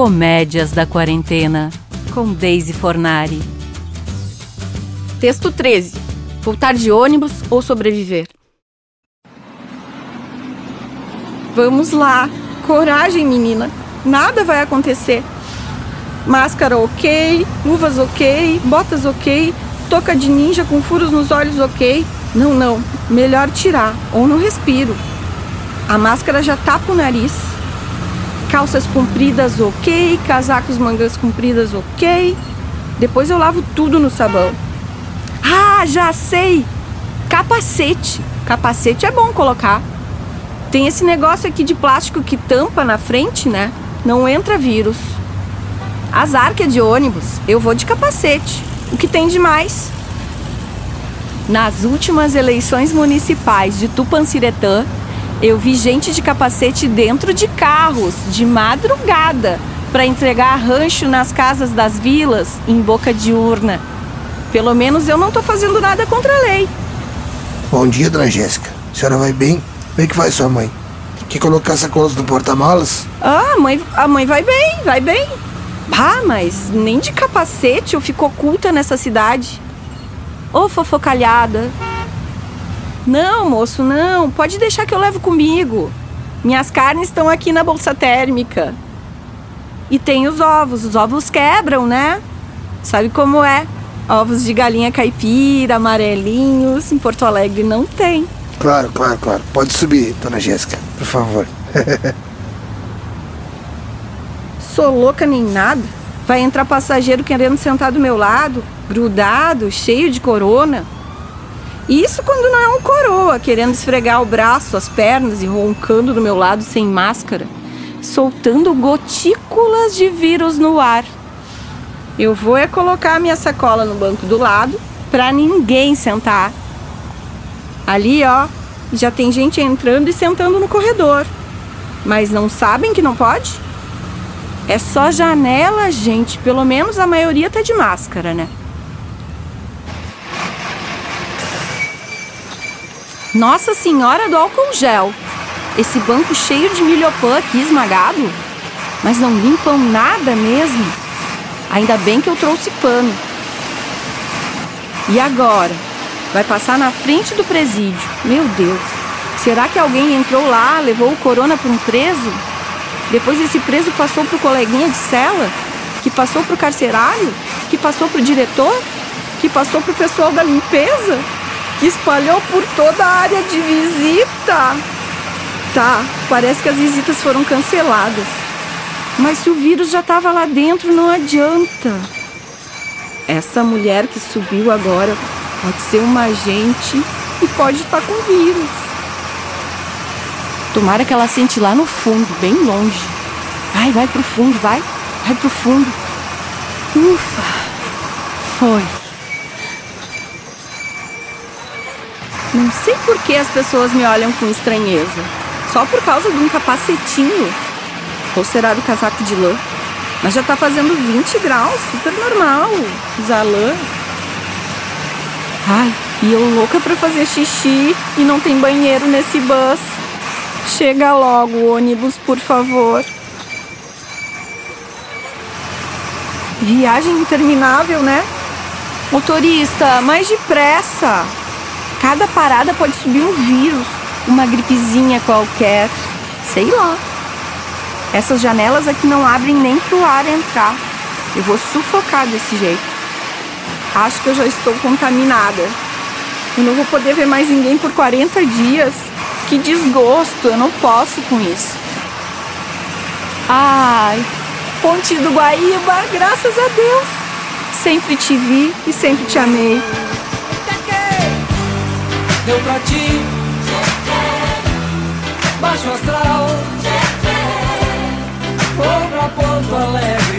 Comédias da Quarentena, com Daisy Fornari. Texto 13. Voltar de ônibus ou sobreviver? Vamos lá. Coragem, menina. Nada vai acontecer. Máscara ok, luvas ok, botas ok, touca de ninja com furos nos olhos ok. Não, não. Melhor tirar, ou não respiro. A máscara já tapa o nariz. Calças compridas ok, casacos mangas compridas ok. Depois eu lavo tudo no sabão. Ah, já sei! Capacete. Capacete é bom colocar. Tem esse negócio aqui de plástico que tampa na frente, né? Não entra vírus. Azar que é de ônibus. Eu vou de capacete. O que tem de mais? Nas últimas eleições municipais de Tupanciretã, eu vi gente de capacete dentro de carros, de madrugada, para entregar rancho nas casas das vilas, em boca de urna. Pelo menos eu não tô fazendo nada contra a lei. Bom dia, dona Jéssica. A senhora vai bem? Como é que vai sua mãe? Quer colocar sacolas no porta-malas? Ah, mãe, a mãe vai bem, vai bem. Ah, mas nem de capacete eu fico oculta nessa cidade. Ô fofocalhada. Não, moço, não. Pode deixar que eu levo comigo. Minhas carnes estão aqui na bolsa térmica. E tem os ovos. Os ovos quebram, né? Sabe como é? Ovos de galinha caipira, amarelinhos. Em Porto Alegre não tem. Claro, claro, claro. Pode subir, dona Jéssica, por favor. Sou louca nem nada. Vai entrar passageiro querendo sentar do meu lado, grudado, cheio de corona. Isso quando não é um coroa querendo esfregar o braço, as pernas e roncando do meu lado sem máscara, soltando gotículas de vírus no ar. Eu vou é colocar minha sacola no banco do lado para ninguém sentar. Ali, ó, já tem gente entrando e sentando no corredor. Mas não sabem que não pode? É só janela, gente. Pelo menos a maioria tá de máscara, né? Nossa Senhora do álcool gel. Esse banco cheio de milhopã aqui esmagado. Mas não limpam nada mesmo. Ainda bem que eu trouxe pano. E agora? Vai passar na frente do presídio. Meu Deus. Será que alguém entrou lá, levou o corona para um preso? Depois esse preso passou pro coleguinha de cela, que passou pro carcerário, que passou pro diretor, que passou pro pessoal da limpeza, que espalhou por toda a área de visita. Tá, parece que as visitas foram canceladas. Mas se o vírus já estava lá dentro, não adianta. Essa mulher que subiu agora pode ser uma agente e pode estar com vírus. Tomara que ela sente lá no fundo, bem longe. Vai, vai pro fundo, vai. Vai pro fundo. Ufa! Foi. Não sei por que as pessoas me olham com estranheza. Só por causa de um capacetinho. Ou será do casaco de lã? Mas já tá fazendo 20 graus, super normal. Usar lã. Ai, e eu louca pra fazer xixi e não tem banheiro nesse bus. Chega logo, ônibus, por favor. Viagem interminável, né? Motorista, mais depressa. Cada parada pode subir um vírus, uma gripezinha qualquer. Sei lá. Essas janelas aqui não abrem nem pro ar entrar. Eu vou sufocar desse jeito. Acho que eu já estou contaminada. Eu não vou poder ver mais ninguém por 40 dias. Que desgosto, eu não posso com isso. Ai, Ponte do Guaíba, graças a Deus. Sempre te vi e sempre te amei. Deu pra ti. Baixo astral. Foi pra Porto Alegre